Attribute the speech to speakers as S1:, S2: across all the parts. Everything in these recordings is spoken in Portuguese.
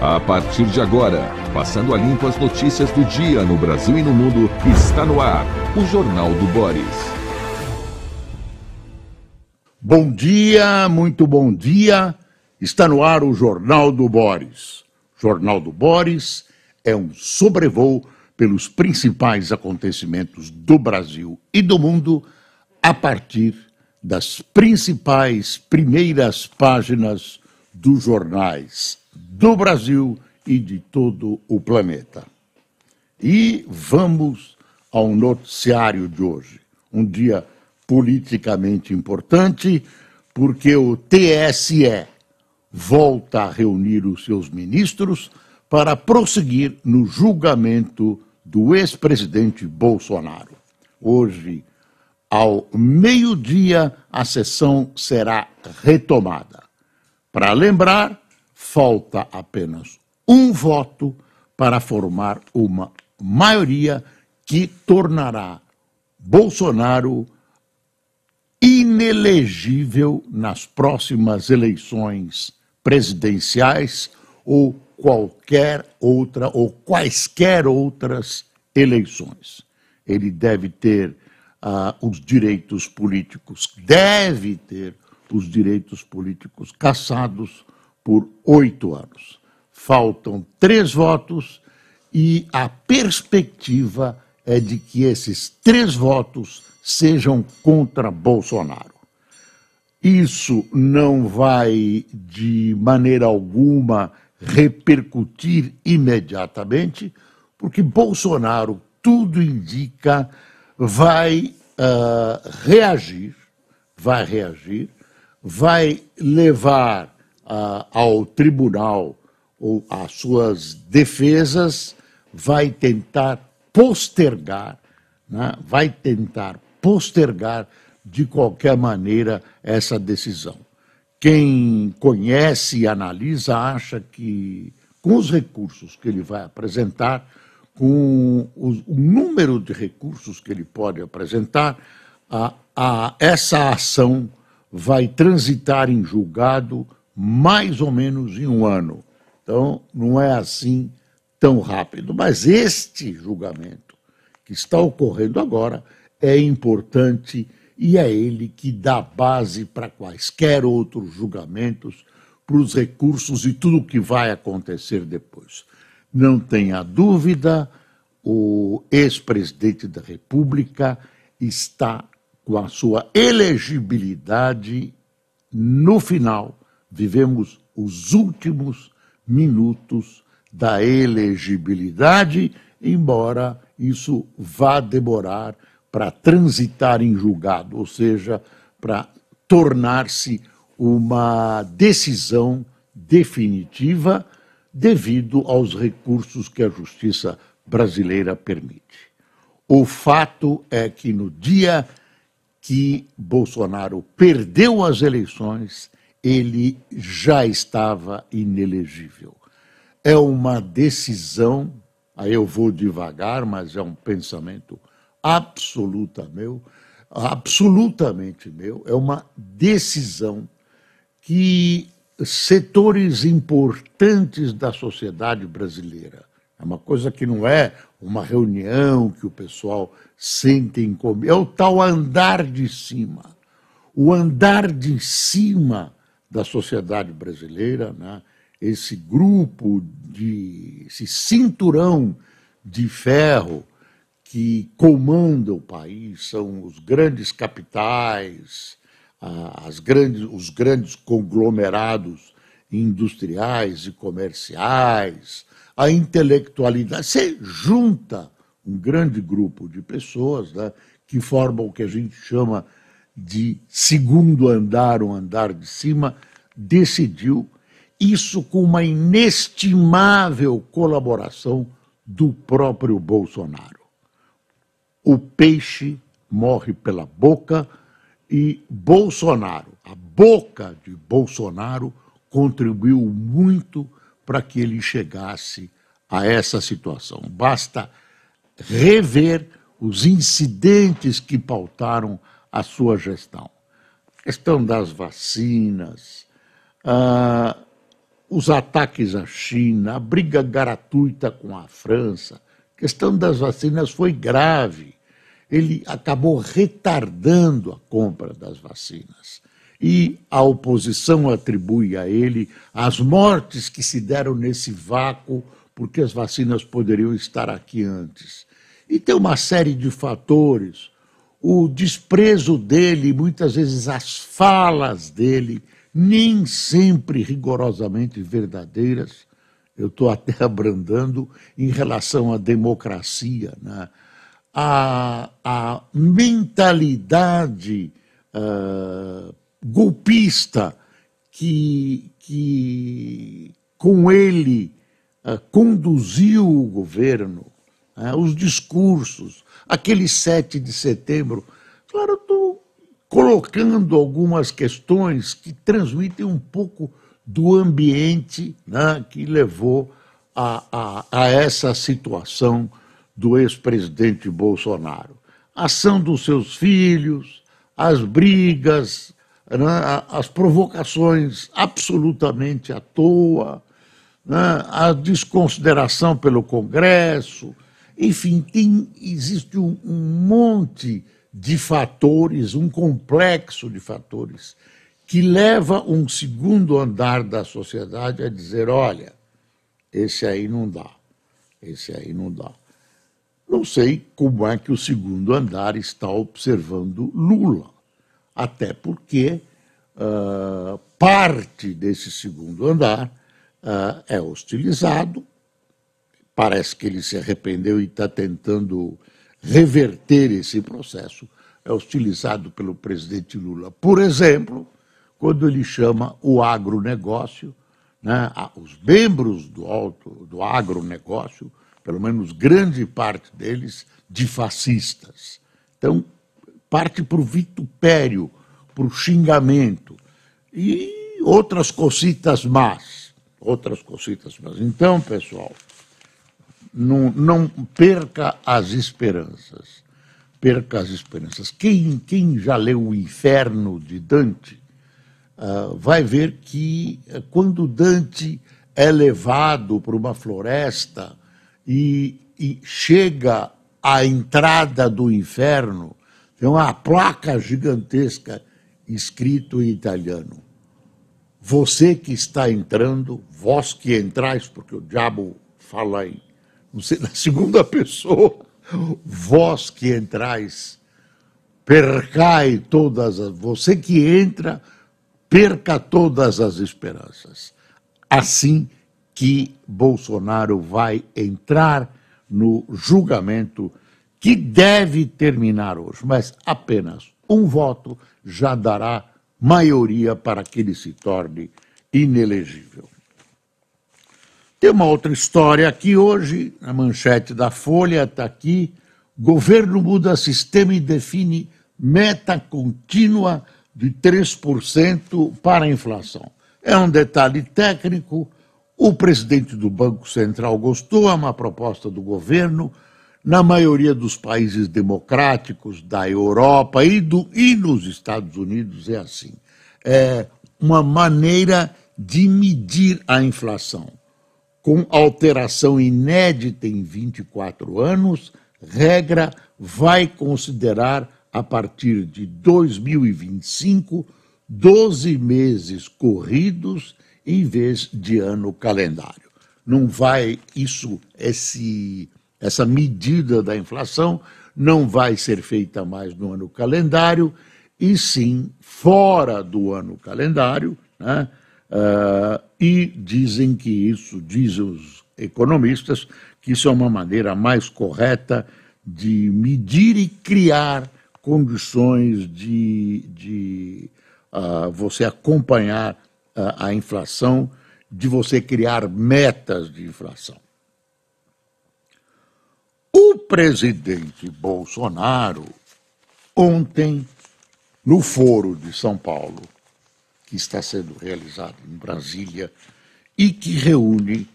S1: A partir de agora, passando a limpo as notícias do dia no Brasil e no mundo, está no ar o Jornal do Boris.
S2: Bom dia, muito bom dia. Está no ar o Jornal do Boris. Jornal do Boris é um sobrevoo pelos principais acontecimentos do Brasil e do mundo a partir das principais primeiras páginas dos jornais do Brasil e de todo o planeta. E vamos ao noticiário de hoje. Um dia politicamente importante, porque o TSE volta a reunir os seus ministros para prosseguir no julgamento do ex-presidente Bolsonaro. Hoje, ao meio-dia, a sessão será retomada. Para lembrar, falta apenas um voto para formar uma maioria que tornará Bolsonaro inelegível nas próximas eleições presidenciais ou qualquer outra ou quaisquer outras eleições. Ele deve ter uh, os direitos políticos, deve ter os direitos políticos cassados por oito anos. Faltam três votos e a perspectiva é de que esses três votos sejam contra Bolsonaro. Isso não vai, de maneira alguma, repercutir imediatamente, porque Bolsonaro, tudo indica, vai uh, reagir, vai reagir, vai levar ao tribunal ou as suas defesas, vai tentar postergar, né, vai tentar postergar de qualquer maneira essa decisão. Quem conhece e analisa acha que, com os recursos que ele vai apresentar, com o, o número de recursos que ele pode apresentar, a, a, essa ação vai transitar em julgado mais ou menos em um ano. Então, não é assim tão rápido. Mas este julgamento que está ocorrendo agora é importante e é ele que dá base para quaisquer outros julgamentos, para os recursos e tudo o que vai acontecer depois. Não tenha dúvida, o ex-presidente da República está com a sua elegibilidade no final. Vivemos os últimos minutos da elegibilidade, embora isso vá demorar para transitar em julgado, ou seja, para tornar-se uma decisão definitiva devido aos recursos que a justiça brasileira permite. O fato é que no dia que Bolsonaro perdeu as eleições, ele já estava inelegível. É uma decisão, aí eu vou devagar, mas é um pensamento absoluta meu, absolutamente meu, é uma decisão que setores importantes da sociedade brasileira, é uma coisa que não é uma reunião que o pessoal sente em comer, é o tal andar de cima. O andar de cima da sociedade brasileira, né? esse grupo de esse cinturão de ferro que comanda o país são os grandes capitais, as grandes, os grandes conglomerados industriais e comerciais, a intelectualidade. Você junta um grande grupo de pessoas né, que formam o que a gente chama de segundo andar, um andar de cima, decidiu isso com uma inestimável colaboração do próprio Bolsonaro o peixe morre pela boca e Bolsonaro, a boca de Bolsonaro, contribuiu muito para que ele chegasse a essa situação. Basta rever os incidentes que pautaram a sua gestão. A questão das vacinas, uh, os ataques à China, a briga gratuita com a França, a questão das vacinas foi grave. Ele acabou retardando a compra das vacinas. E a oposição atribui a ele as mortes que se deram nesse vácuo, porque as vacinas poderiam estar aqui antes. E tem uma série de fatores. O desprezo dele, muitas vezes as falas dele, nem sempre rigorosamente verdadeiras. Eu estou até abrandando em relação à democracia, né? a, a mentalidade uh, golpista que, que com ele uh, conduziu o governo, uh, os discursos, aquele 7 de setembro. Claro, estou colocando algumas questões que transmitem um pouco do ambiente né, que levou a, a, a essa situação do ex-presidente Bolsonaro. A ação dos seus filhos, as brigas, né, as provocações absolutamente à toa, né, a desconsideração pelo Congresso, enfim, tem, existe um, um monte de fatores, um complexo de fatores, que leva um segundo andar da sociedade a dizer: olha, esse aí não dá, esse aí não dá. Não sei como é que o segundo andar está observando Lula, até porque uh, parte desse segundo andar uh, é hostilizado. Parece que ele se arrependeu e está tentando reverter esse processo é utilizado pelo presidente Lula. Por exemplo, quando ele chama o agronegócio, né, os membros do, alto, do agronegócio, pelo menos grande parte deles, de fascistas. Então, parte para o vitupério, para o xingamento e outras cositas más. Outras cositas más. Então, pessoal, não, não perca as esperanças. Perca as esperanças. Quem, quem já leu O Inferno de Dante uh, vai ver que uh, quando Dante é levado para uma floresta e, e chega à entrada do inferno, tem uma placa gigantesca escrito em italiano. Você que está entrando, vós que entrais, porque o diabo fala em sei, na segunda pessoa, vós que entrais, percai todas as. Você que entra, perca todas as esperanças. Assim que Bolsonaro vai entrar no julgamento que deve terminar hoje, mas apenas um voto já dará maioria para que ele se torne inelegível. Tem uma outra história aqui hoje, a manchete da Folha está aqui. Governo muda sistema e define meta contínua de 3% para a inflação. É um detalhe técnico. O presidente do Banco Central gostou, é uma proposta do governo. Na maioria dos países democráticos da Europa e, do, e nos Estados Unidos é assim. É uma maneira de medir a inflação com alteração inédita em 24 anos, regra vai considerar a partir de 2025 12 meses corridos em vez de ano calendário. Não vai isso esse essa medida da inflação não vai ser feita mais no ano calendário e sim fora do ano calendário, né? Uh, e dizem que isso, dizem os economistas, que isso é uma maneira mais correta de medir e criar condições de, de uh, você acompanhar uh, a inflação, de você criar metas de inflação. O presidente Bolsonaro, ontem, no Foro de São Paulo, está sendo realizado em Brasília e que reúne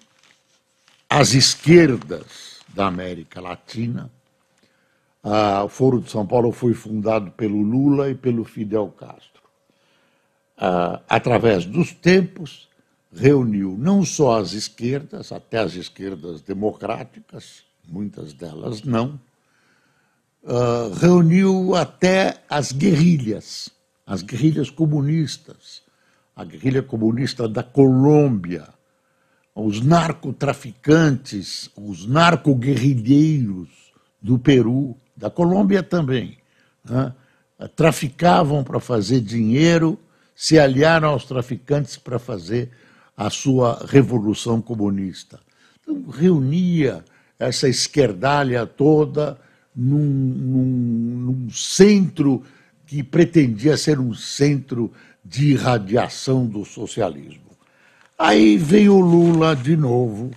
S2: as esquerdas da América Latina. Ah, o Foro de São Paulo foi fundado pelo Lula e pelo Fidel Castro. Ah, através dos tempos, reuniu não só as esquerdas, até as esquerdas democráticas, muitas delas não, uh, reuniu até as guerrilhas, as guerrilhas comunistas, a guerrilha comunista da Colômbia, os narcotraficantes, os narcoguerrilheiros do Peru, da Colômbia também, né? traficavam para fazer dinheiro, se aliaram aos traficantes para fazer a sua revolução comunista. Então, reunia essa esquerdalha toda num, num, num centro que pretendia ser um centro de irradiação do socialismo. Aí veio Lula de novo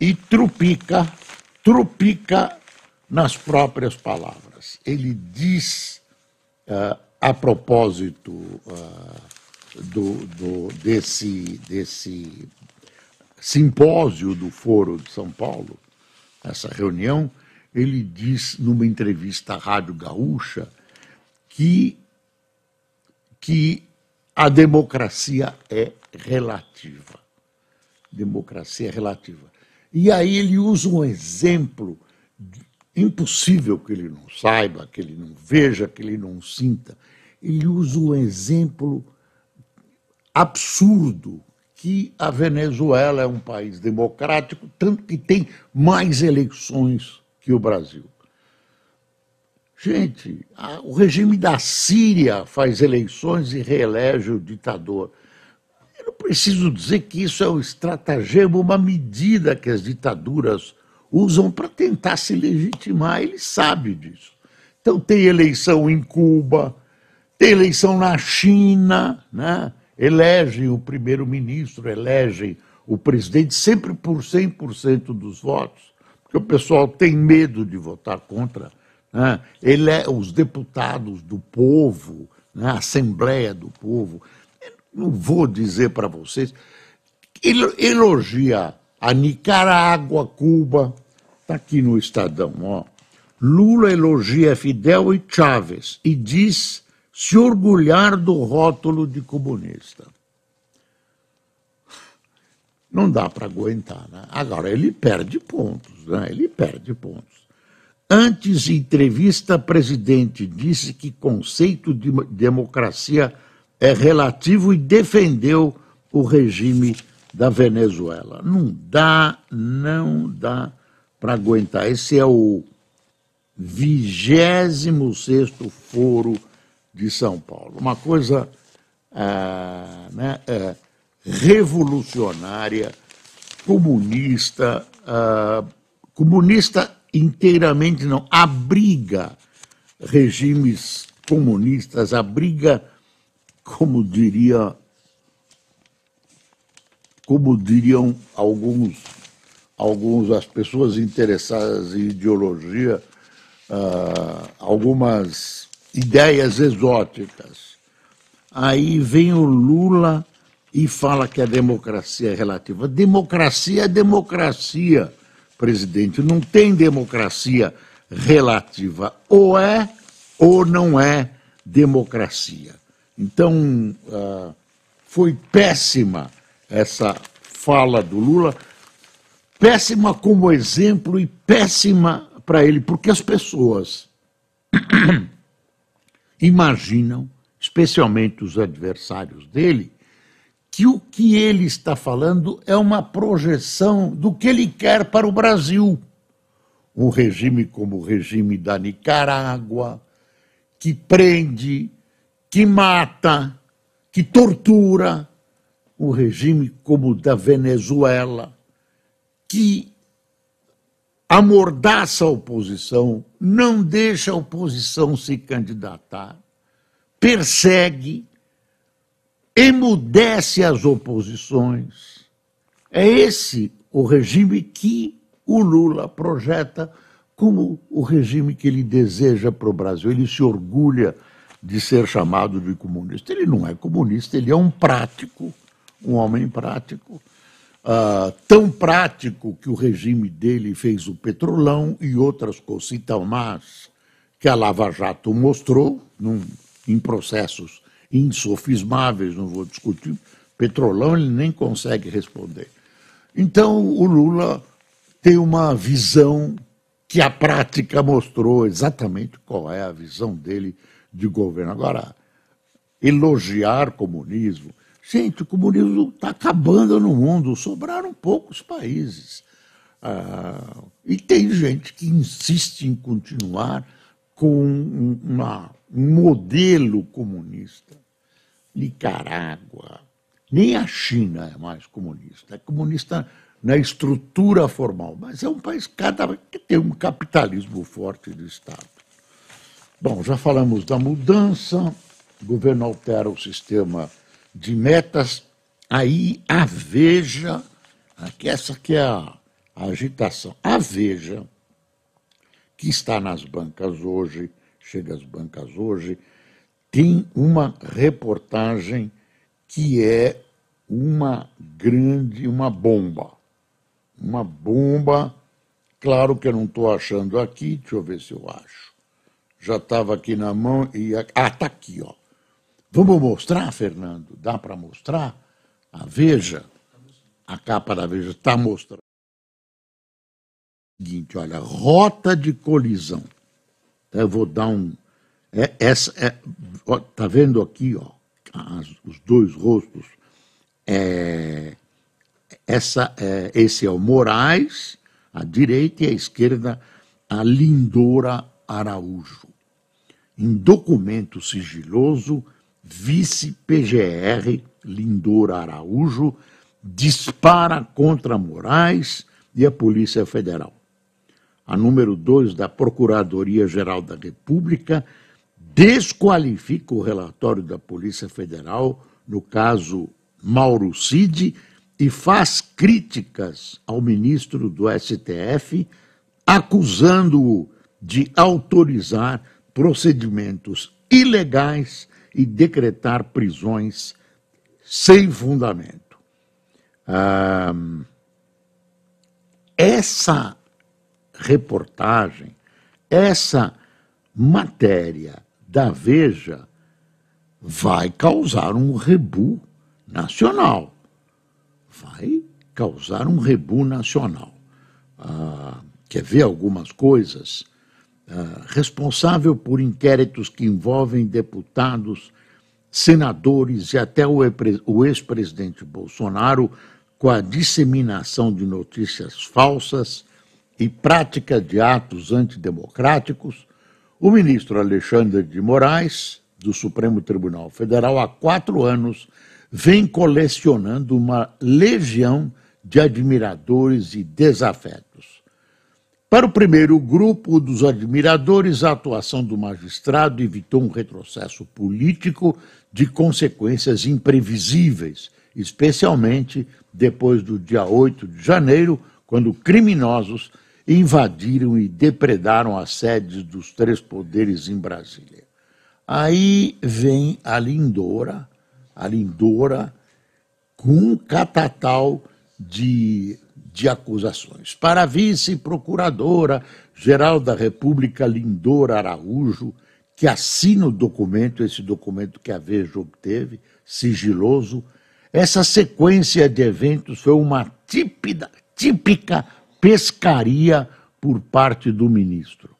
S2: e trupica, trupica nas próprias palavras. Ele diz, uh, a propósito uh, do, do, desse, desse simpósio do Foro de São Paulo, essa reunião, ele diz numa entrevista à Rádio Gaúcha que, que a democracia é relativa. Democracia é relativa. E aí ele usa um exemplo impossível que ele não saiba, que ele não veja, que ele não sinta. Ele usa um exemplo absurdo que a Venezuela é um país democrático, tanto que tem mais eleições que o Brasil. Gente, a, o regime da Síria faz eleições e reelege o ditador. Eu não preciso dizer que isso é um estratagema, uma medida que as ditaduras usam para tentar se legitimar, ele sabe disso. Então tem eleição em Cuba, tem eleição na China, né? elegem o primeiro-ministro, elegem o presidente sempre por 100% dos votos, porque o pessoal tem medo de votar contra. Né? Ele é, os deputados do povo, né? a Assembleia do Povo. Eu não vou dizer para vocês, ele elogia a Nicarágua, Cuba, está aqui no Estadão, ó. Lula elogia Fidel e Chávez e diz se orgulhar do rótulo de comunista. Não dá para aguentar, né? Agora, ele perde pontos, né? Ele perde pontos. Antes, em entrevista, presidente disse que conceito de democracia é relativo e defendeu o regime da Venezuela. Não dá, não dá para aguentar. Esse é o 26 foro de São Paulo. Uma coisa ah, né, é, revolucionária, comunista, ah, comunista inteiramente não, abriga regimes comunistas, abriga, como diria, como diriam alguns, alguns as pessoas interessadas em ideologia, uh, algumas ideias exóticas. Aí vem o Lula e fala que a democracia é relativa. Democracia é democracia, presidente. Não tem democracia relativa. Ou é ou não é democracia. Então, uh, foi péssima essa fala do Lula, péssima como exemplo e péssima para ele, porque as pessoas imaginam, especialmente os adversários dele, que o que ele está falando é uma projeção do que ele quer para o Brasil. Um regime como o regime da Nicarágua, que prende, que mata, que tortura, um regime como o da Venezuela, que amordaça a oposição, não deixa a oposição se candidatar, persegue, emudece as oposições. É esse o regime que o Lula projeta como o regime que ele deseja para o Brasil. Ele se orgulha de ser chamado de comunista. Ele não é comunista, ele é um prático, um homem prático uh, tão prático que o regime dele fez o petrolão e outras cositas más que a Lava Jato mostrou num, em processos insofismáveis, não vou discutir, Petrolão ele nem consegue responder. Então o Lula tem uma visão que a prática mostrou exatamente qual é a visão dele de governo. Agora, elogiar comunismo. Gente, o comunismo está acabando no mundo, sobraram poucos países. Ah, e tem gente que insiste em continuar com uma, um modelo comunista. Nicarágua, nem a China é mais comunista, é comunista na estrutura formal, mas é um país cada que tem um capitalismo forte de Estado. Bom, já falamos da mudança, o governo altera o sistema de metas, aí a Veja, essa aqui é a, a agitação, a Veja, que está nas bancas hoje, chega às bancas hoje, tem uma reportagem que é uma grande, uma bomba. Uma bomba, claro que eu não estou achando aqui, deixa eu ver se eu acho. Já estava aqui na mão e. Ah, está aqui, ó. Vamos mostrar, Fernando? Dá para mostrar? A Veja, a capa da Veja está mostrando. Seguinte, olha, rota de colisão. Eu vou dar um. É, essa é, ó, tá vendo aqui, ó, as, os dois rostos? É, essa, é, esse é o Moraes, à direita, e à esquerda, a Lindora Araújo. Em documento sigiloso, vice-PGR Lindora Araújo dispara contra Moraes e a Polícia Federal. A número 2 da Procuradoria-Geral da República desqualifica o relatório da Polícia Federal no caso Mauro Cid e faz críticas ao ministro do STF, acusando-o de autorizar procedimentos ilegais e decretar prisões sem fundamento. Ah, essa reportagem, essa matéria da Veja vai causar um rebu nacional. Vai causar um rebu nacional. Ah, quer ver algumas coisas? Ah, responsável por inquéritos que envolvem deputados, senadores e até o ex-presidente Bolsonaro com a disseminação de notícias falsas e prática de atos antidemocráticos, o ministro Alexandre de Moraes, do Supremo Tribunal Federal, há quatro anos, vem colecionando uma legião de admiradores e desafetos. Para o primeiro grupo dos admiradores, a atuação do magistrado evitou um retrocesso político de consequências imprevisíveis, especialmente depois do dia 8 de janeiro, quando criminosos invadiram e depredaram as sedes dos três poderes em Brasília. Aí vem a Lindora, a Lindora, com um catatal de de acusações. Para a vice-procuradora-geral da República, Lindora Araújo, que assina o documento, esse documento que a Veja obteve, sigiloso, essa sequência de eventos foi uma típida, típica pescaria por parte do ministro.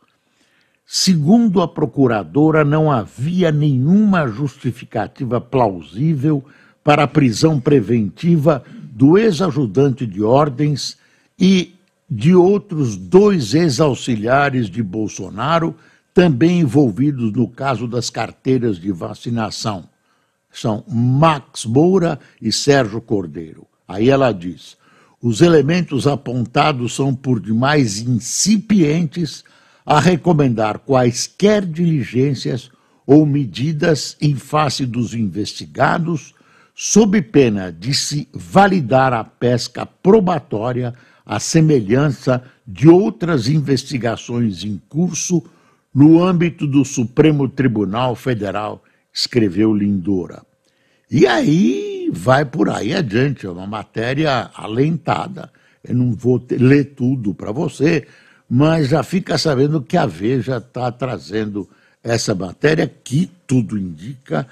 S2: Segundo a procuradora, não havia nenhuma justificativa plausível para a prisão preventiva do ex-ajudante de ordens e de outros dois ex-auxiliares de Bolsonaro, também envolvidos no caso das carteiras de vacinação. São Max Moura e Sérgio Cordeiro. Aí ela diz: os elementos apontados são por demais incipientes a recomendar quaisquer diligências ou medidas em face dos investigados sob pena de se validar a pesca probatória à semelhança de outras investigações em curso no âmbito do Supremo Tribunal Federal, escreveu Lindora. E aí vai por aí adiante, é uma matéria alentada. Eu não vou ter, ler tudo para você, mas já fica sabendo que a Veja está trazendo essa matéria que, tudo indica,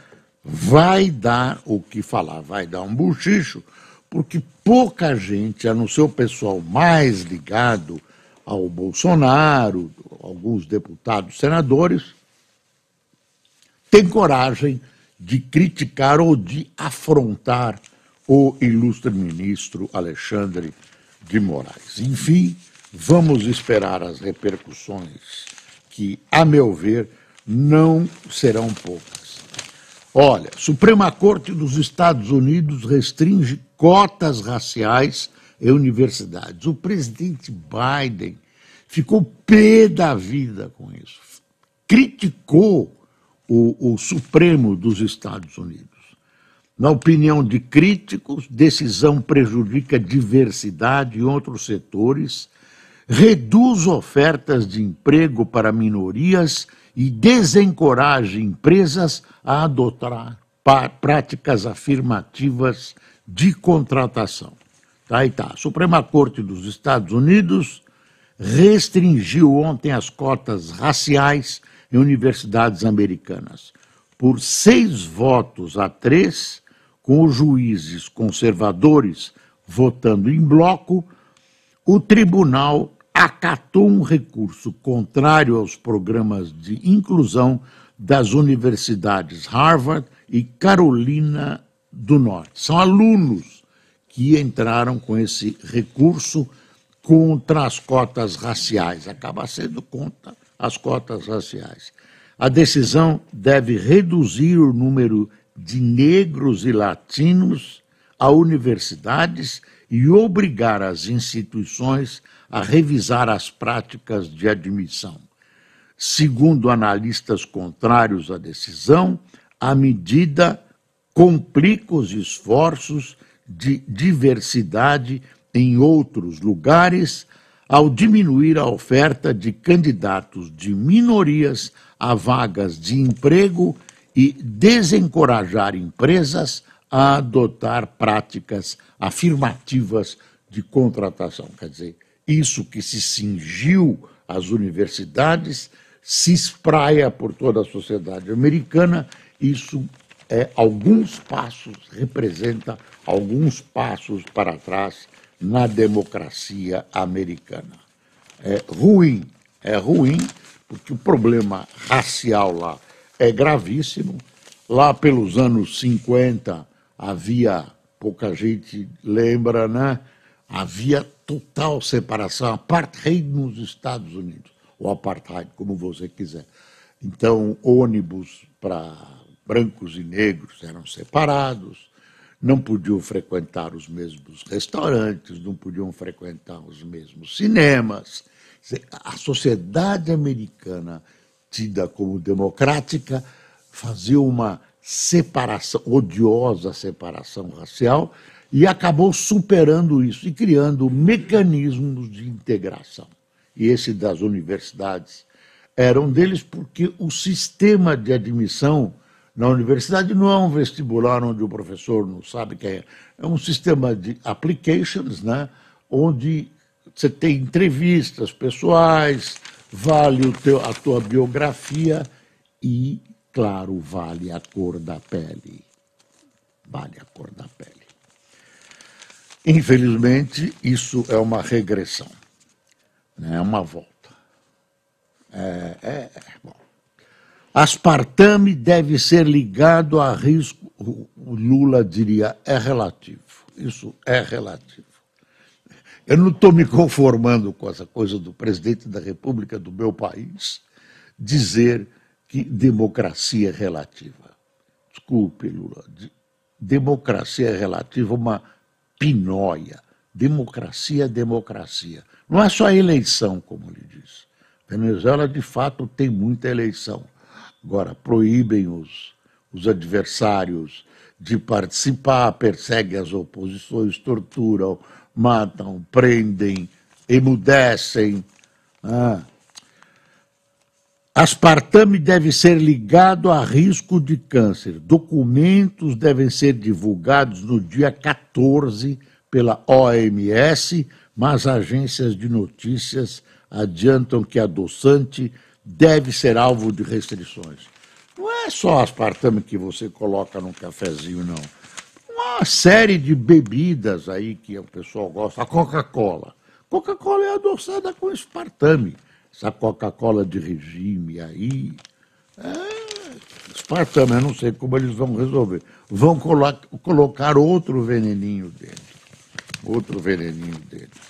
S2: vai dar o que falar, vai dar um buchicho, porque pouca gente, a não ser o pessoal mais ligado ao Bolsonaro, alguns deputados, senadores, tem coragem de criticar ou de afrontar o ilustre ministro Alexandre de Moraes. Enfim, vamos esperar as repercussões que, a meu ver, não serão poucas. Olha, Suprema Corte dos Estados Unidos restringe cotas raciais em universidades. O presidente Biden ficou pé da vida com isso. Criticou o, o Supremo dos Estados Unidos. Na opinião de críticos, decisão prejudica diversidade em outros setores, reduz ofertas de emprego para minorias e desencoraja empresas a adotar práticas afirmativas de contratação. Tá aí tá. A Suprema Corte dos Estados Unidos restringiu ontem as cotas raciais em universidades americanas. Por seis votos a três, com os juízes conservadores votando em bloco, o tribunal acatou um recurso contrário aos programas de inclusão das universidades Harvard e Carolina do Norte. São alunos que entraram com esse recurso contra as cotas raciais. Acaba sendo contra as cotas raciais. A decisão deve reduzir o número de negros e latinos a universidades e obrigar as instituições a revisar as práticas de admissão. Segundo analistas contrários à decisão, a medida complica os esforços de diversidade em outros lugares ao diminuir a oferta de candidatos de minorias a vagas de emprego e desencorajar empresas a adotar práticas afirmativas de contratação. Quer dizer, isso que se cingiu às universidades se espraia por toda a sociedade americana. Isso é alguns passos, representa alguns passos para trás na democracia americana. É ruim, é ruim, porque o problema racial lá é gravíssimo. Lá pelos anos 50 havia, pouca gente lembra, né? Havia total separação, apartheid nos Estados Unidos, ou apartheid, como você quiser. Então, ônibus para brancos e negros eram separados, não podiam frequentar os mesmos restaurantes, não podiam frequentar os mesmos cinemas. A sociedade americana, tida como democrática, fazia uma separação, odiosa separação racial, e acabou superando isso e criando mecanismos de integração. E esse das universidades era um deles porque o sistema de admissão na universidade não é um vestibular onde o professor não sabe quem é. É um sistema de applications, né, onde você tem entrevistas pessoais, vale teu, a tua biografia e, claro, vale a cor da pele. Vale a cor da pele. Infelizmente, isso é uma regressão, né, é uma volta. É, é, é bom. Aspartame deve ser ligado a risco, o Lula diria, é relativo. Isso é relativo. Eu não estou me conformando com essa coisa do presidente da República do meu país dizer que democracia é relativa. Desculpe, Lula. Democracia é relativa uma pinóia. Democracia é democracia. Não é só eleição, como lhe disse. Venezuela, de fato, tem muita eleição Agora, proíbem os, os adversários de participar, perseguem as oposições, torturam, matam, prendem, emudecem. Ah. Aspartame deve ser ligado a risco de câncer. Documentos devem ser divulgados no dia 14 pela OMS, mas agências de notícias adiantam que adoçante deve ser alvo de restrições. Não é só aspartame que você coloca no cafezinho, não. Uma série de bebidas aí que o pessoal gosta. A Coca-Cola. Coca-Cola é adoçada com aspartame. Essa Coca-Cola de regime aí. É, aspartame, eu não sei como eles vão resolver. Vão colo colocar outro veneninho dentro. Outro veneninho dentro.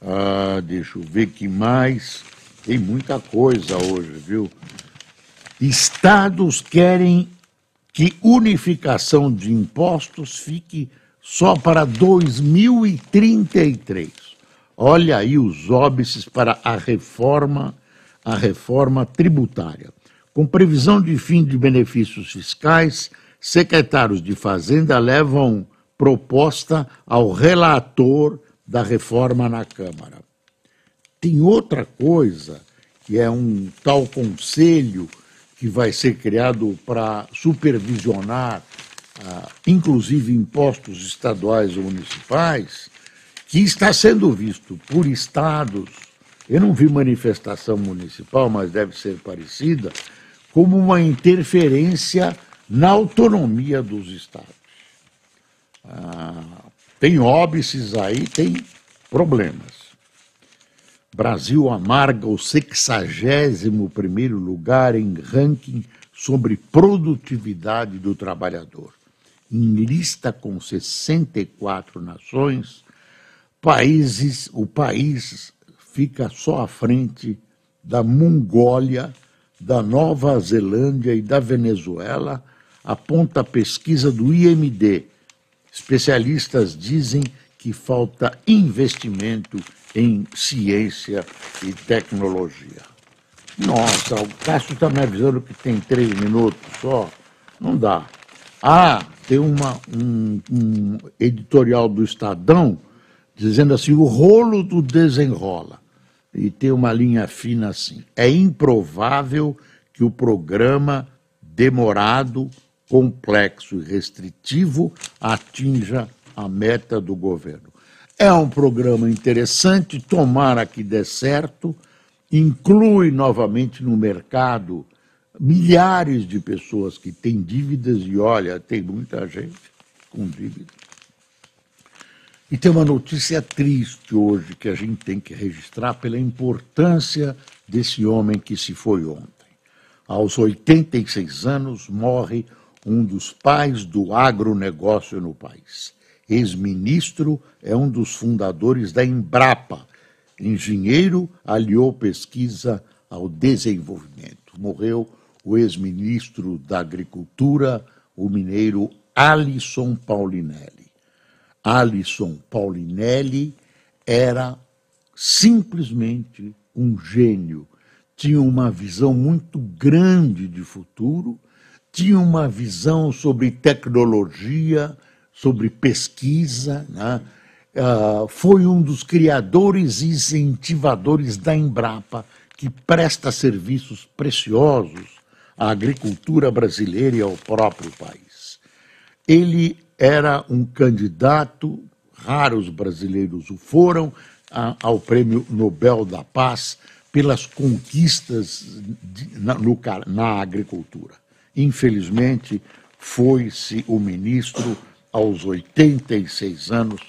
S2: Ah, deixa eu ver que mais. Tem muita coisa hoje, viu? Estados querem que unificação de impostos fique só para 2033. Olha aí os óbices para a reforma, a reforma tributária. Com previsão de fim de benefícios fiscais, secretários de Fazenda levam proposta ao relator da reforma na Câmara. Tem outra coisa, que é um tal conselho que vai ser criado para supervisionar, ah, inclusive impostos estaduais ou municipais, que está sendo visto por estados, eu não vi manifestação municipal, mas deve ser parecida, como uma interferência na autonomia dos estados. Ah, tem óbices aí, tem problemas. Brasil amarga o 61º lugar em ranking sobre produtividade do trabalhador. Em lista com 64 nações, países, o país fica só à frente da Mongólia, da Nova Zelândia e da Venezuela, aponta a pesquisa do IMD. Especialistas dizem que falta investimento em ciência e tecnologia. Nossa, o Cássio está me avisando que tem três minutos só. Não dá. Ah, tem uma, um, um editorial do Estadão dizendo assim: o rolo do desenrola. E tem uma linha fina assim: é improvável que o programa demorado, complexo e restritivo atinja a meta do governo. É um programa interessante, tomara que dê certo, inclui novamente no mercado milhares de pessoas que têm dívidas, e olha, tem muita gente com dívidas. E tem uma notícia triste hoje que a gente tem que registrar pela importância desse homem que se foi ontem. Aos 86 anos, morre um dos pais do agronegócio no país ex-ministro, é um dos fundadores da Embrapa. Engenheiro, aliou pesquisa ao desenvolvimento. Morreu o ex-ministro da Agricultura, o mineiro Alisson Paulinelli. Alisson Paulinelli era simplesmente um gênio. Tinha uma visão muito grande de futuro, tinha uma visão sobre tecnologia, sobre pesquisa, né? uh, foi um dos criadores e incentivadores da Embrapa, que presta serviços preciosos à agricultura brasileira e ao próprio país. Ele era um candidato, raros brasileiros o foram, a, ao Prêmio Nobel da Paz pelas conquistas de, na, no, na agricultura. Infelizmente, foi-se o ministro aos 86 anos,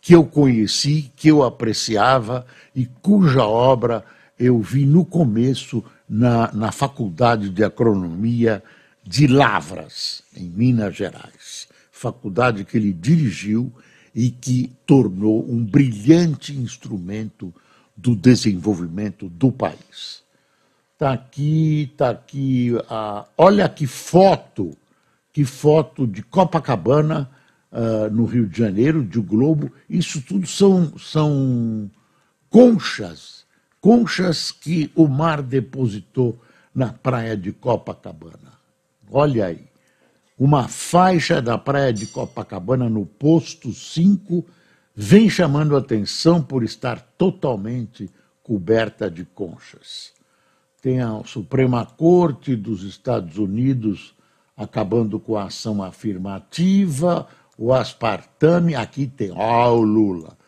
S2: que eu conheci, que eu apreciava e cuja obra eu vi no começo na, na Faculdade de Agronomia de Lavras, em Minas Gerais. Faculdade que ele dirigiu e que tornou um brilhante instrumento do desenvolvimento do país. Está aqui, está aqui. Ah, olha que foto, que foto de Copacabana uh, no Rio de Janeiro, de Globo, isso tudo são, são conchas, conchas que o mar depositou na praia de Copacabana. Olha aí, uma faixa da praia de Copacabana no posto 5 vem chamando atenção por estar totalmente coberta de conchas. Tem a Suprema Corte dos Estados Unidos acabando com a ação afirmativa, o aspartame, aqui tem, ó, o Lula.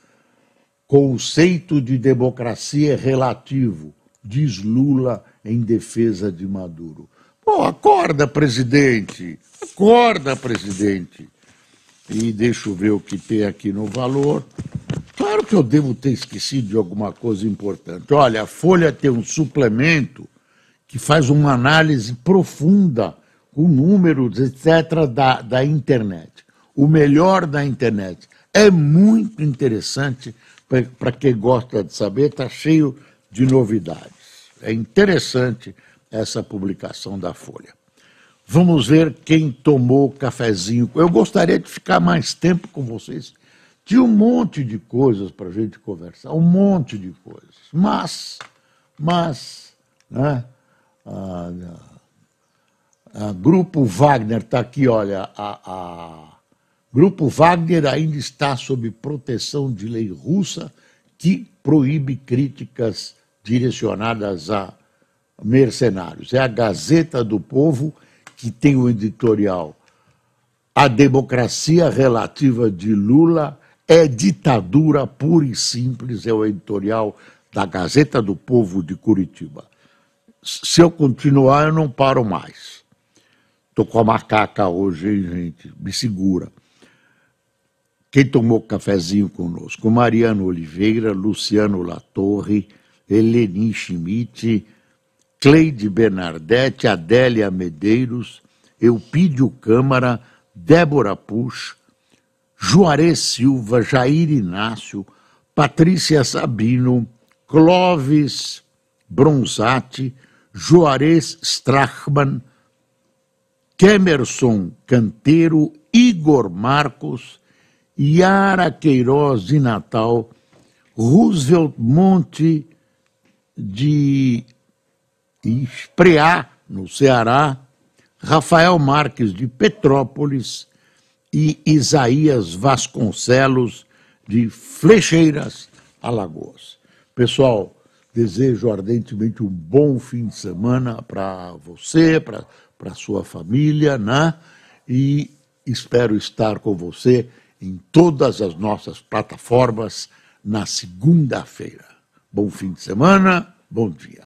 S2: Conceito de democracia relativo, diz Lula em defesa de Maduro. Pô, acorda, presidente! Acorda, presidente! E deixa eu ver o que tem aqui no valor. Claro que eu devo ter esquecido de alguma coisa importante. Olha, a Folha tem um suplemento que faz uma análise profunda com números, etc., da, da internet. O melhor da internet. É muito interessante para quem gosta de saber, está cheio de novidades. É interessante essa publicação da Folha. Vamos ver quem tomou cafezinho. Eu gostaria de ficar mais tempo com vocês. Tinha um monte de coisas para a gente conversar, um monte de coisas. Mas, mas, né? A, Grupo Wagner está aqui, olha, a, a Grupo Wagner ainda está sob proteção de lei russa que proíbe críticas direcionadas a mercenários. É a Gazeta do Povo que tem o editorial A Democracia Relativa de Lula é ditadura pura e simples, é o editorial da Gazeta do Povo de Curitiba. Se eu continuar, eu não paro mais. Estou com a macaca hoje, hein, gente? Me segura. Quem tomou cafezinho conosco? Mariano Oliveira, Luciano Latorre, Eleni Schmidt, Cleide Bernardetti, Adélia Medeiros, Eupídio Câmara, Débora Puch, Juarez Silva, Jair Inácio, Patrícia Sabino, Clóvis Bronzatti, Juarez Strachman, Kemerson Canteiro, Igor Marcos, Yara Queiroz de Natal, Roosevelt Monte de Espreá, no Ceará, Rafael Marques de Petrópolis e Isaías Vasconcelos de Flecheiras, Alagoas. Pessoal, desejo ardentemente um bom fim de semana para você, para a sua família, né? E espero estar com você em todas as nossas plataformas na segunda-feira. Bom fim de semana, bom dia.